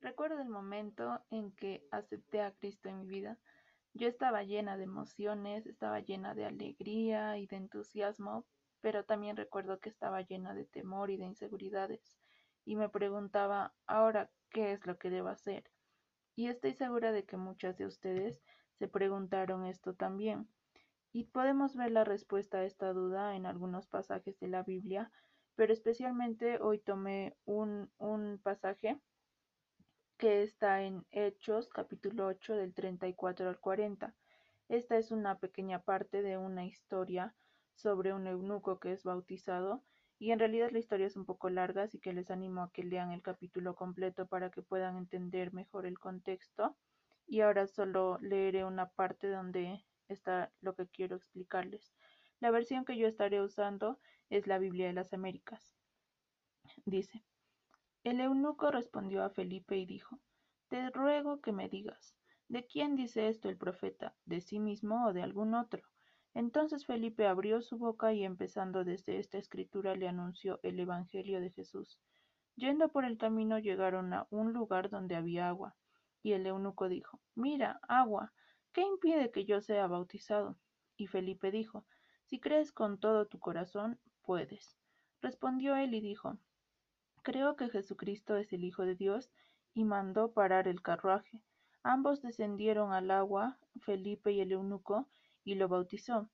Recuerdo el momento en que acepté a Cristo en mi vida. Yo estaba llena de emociones, estaba llena de alegría y de entusiasmo, pero también recuerdo que estaba llena de temor y de inseguridades. Y me preguntaba, ahora, ¿qué es lo que debo hacer? Y estoy segura de que muchas de ustedes se preguntaron esto también. Y podemos ver la respuesta a esta duda en algunos pasajes de la Biblia, pero especialmente hoy tomé un, un pasaje que está en Hechos capítulo 8 del 34 al 40. Esta es una pequeña parte de una historia sobre un eunuco que es bautizado y en realidad la historia es un poco larga, así que les animo a que lean el capítulo completo para que puedan entender mejor el contexto. Y ahora solo leeré una parte donde está lo que quiero explicarles. La versión que yo estaré usando es la Biblia de las Américas. Dice, el eunuco respondió a Felipe y dijo, Te ruego que me digas, ¿de quién dice esto el profeta? ¿De sí mismo o de algún otro? Entonces Felipe abrió su boca y empezando desde esta escritura le anunció el Evangelio de Jesús. Yendo por el camino llegaron a un lugar donde había agua, y el eunuco dijo, Mira, agua, ¿qué impide que yo sea bautizado? Y Felipe dijo, Si crees con todo tu corazón, puedes. Respondió él y dijo, Creo que Jesucristo es el Hijo de Dios, y mandó parar el carruaje. Ambos descendieron al agua, Felipe y el eunuco, y lo bautizó.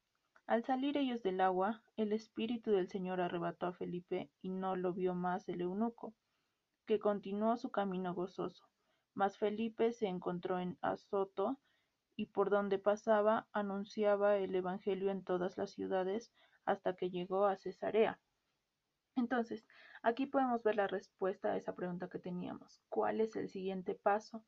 Al salir ellos del agua, el Espíritu del Señor arrebató a Felipe, y no lo vio más el eunuco, que continuó su camino gozoso. Mas Felipe se encontró en Azoto, y por donde pasaba anunciaba el Evangelio en todas las ciudades, hasta que llegó a Cesarea. Entonces, aquí podemos ver la respuesta a esa pregunta que teníamos. ¿Cuál es el siguiente paso?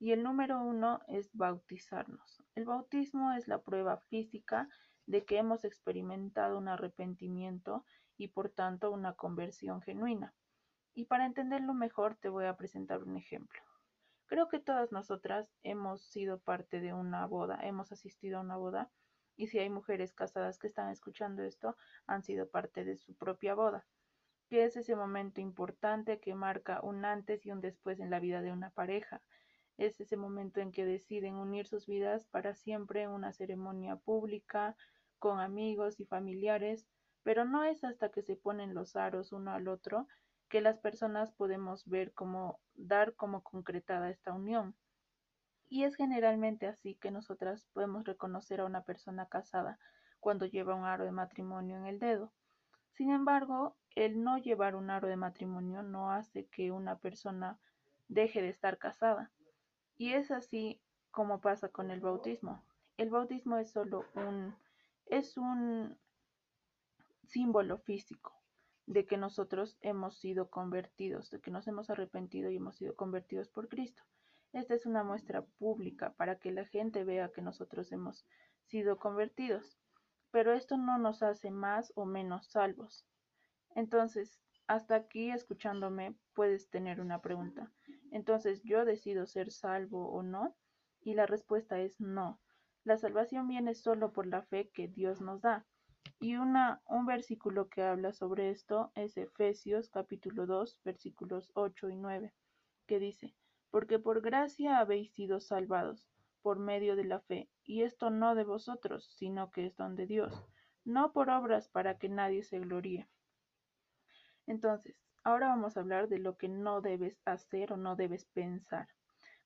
Y el número uno es bautizarnos. El bautismo es la prueba física de que hemos experimentado un arrepentimiento y por tanto una conversión genuina. Y para entenderlo mejor te voy a presentar un ejemplo. Creo que todas nosotras hemos sido parte de una boda, hemos asistido a una boda y si hay mujeres casadas que están escuchando esto, han sido parte de su propia boda que es ese momento importante que marca un antes y un después en la vida de una pareja. Es ese momento en que deciden unir sus vidas para siempre en una ceremonia pública, con amigos y familiares, pero no es hasta que se ponen los aros uno al otro que las personas podemos ver cómo dar como concretada esta unión. Y es generalmente así que nosotras podemos reconocer a una persona casada cuando lleva un aro de matrimonio en el dedo. Sin embargo, el no llevar un aro de matrimonio no hace que una persona deje de estar casada. Y es así como pasa con el bautismo. El bautismo es solo un, es un símbolo físico de que nosotros hemos sido convertidos, de que nos hemos arrepentido y hemos sido convertidos por Cristo. Esta es una muestra pública para que la gente vea que nosotros hemos sido convertidos. Pero esto no nos hace más o menos salvos. Entonces, hasta aquí escuchándome puedes tener una pregunta. Entonces, ¿yo decido ser salvo o no? Y la respuesta es no. La salvación viene solo por la fe que Dios nos da. Y una, un versículo que habla sobre esto es Efesios capítulo 2 versículos 8 y 9, que dice, porque por gracia habéis sido salvados por medio de la fe, y esto no de vosotros, sino que es don de Dios, no por obras para que nadie se gloríe. Entonces, ahora vamos a hablar de lo que no debes hacer o no debes pensar.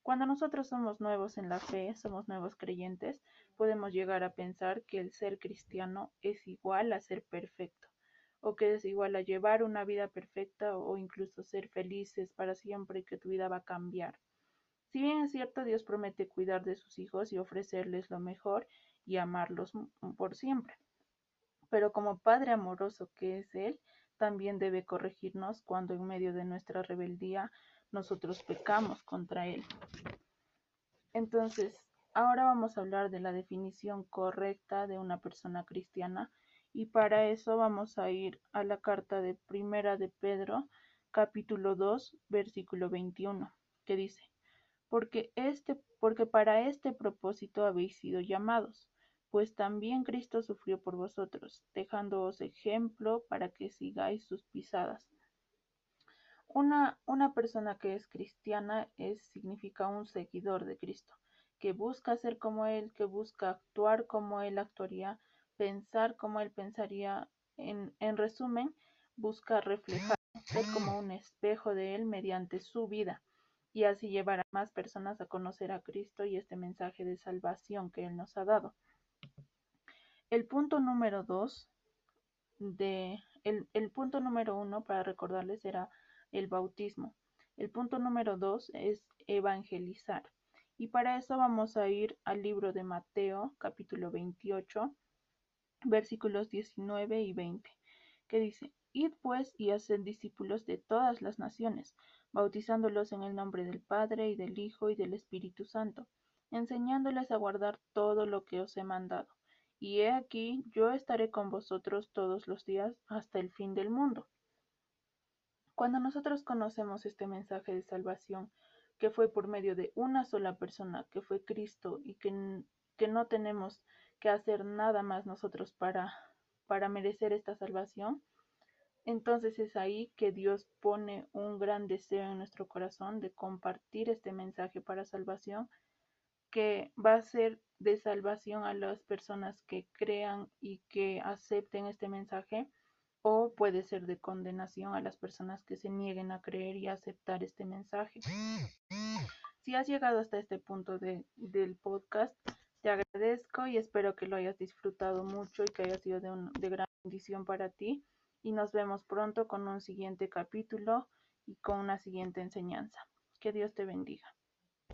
Cuando nosotros somos nuevos en la fe, somos nuevos creyentes, podemos llegar a pensar que el ser cristiano es igual a ser perfecto, o que es igual a llevar una vida perfecta o incluso ser felices para siempre que tu vida va a cambiar. Si bien es cierto, Dios promete cuidar de sus hijos y ofrecerles lo mejor y amarlos por siempre. Pero como Padre amoroso que es Él, también debe corregirnos cuando en medio de nuestra rebeldía nosotros pecamos contra Él. Entonces, ahora vamos a hablar de la definición correcta de una persona cristiana y para eso vamos a ir a la carta de Primera de Pedro, capítulo 2, versículo 21, que dice, porque, este, porque para este propósito habéis sido llamados pues también Cristo sufrió por vosotros, dejándoos ejemplo para que sigáis sus pisadas. Una, persona que es cristiana es, significa un seguidor de Cristo, que busca ser como Él, que busca actuar como Él actuaría, pensar como Él pensaría. En, en resumen, busca reflejar, ser como un espejo de Él mediante su vida y así llevar a más personas a conocer a Cristo y este mensaje de salvación que Él nos ha dado. El punto número dos de el, el punto número uno para recordarles era el bautismo. El punto número dos es evangelizar. Y para eso vamos a ir al libro de Mateo, capítulo 28, versículos 19 y 20, que dice, Id pues y haced discípulos de todas las naciones, bautizándolos en el nombre del Padre y del Hijo y del Espíritu Santo, enseñándoles a guardar todo lo que os he mandado. Y he aquí, yo estaré con vosotros todos los días hasta el fin del mundo. Cuando nosotros conocemos este mensaje de salvación, que fue por medio de una sola persona, que fue Cristo, y que, que no tenemos que hacer nada más nosotros para, para merecer esta salvación, entonces es ahí que Dios pone un gran deseo en nuestro corazón de compartir este mensaje para salvación, que va a ser de salvación a las personas que crean y que acepten este mensaje, o puede ser de condenación a las personas que se nieguen a creer y a aceptar este mensaje. Si has llegado hasta este punto de, del podcast, y espero que lo hayas disfrutado mucho y que haya sido de, gran bendición para ti y nos vemos pronto con un siguiente capítulo y con una siguiente enseñanza. Que Dios te bendiga.